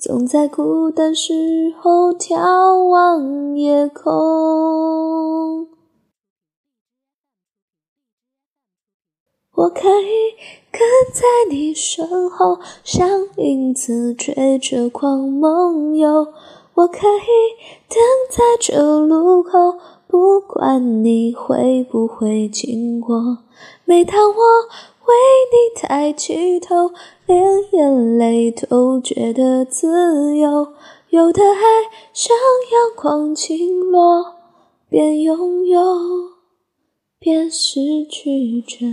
总在孤单时候眺望夜空，我可以跟在你身后，像影子追着光梦游。我可以等在这路口，不管你会不会经过。每当我为你抬起头，连眼泪都觉得自由。有的爱像阳光倾落，边拥有边失去着。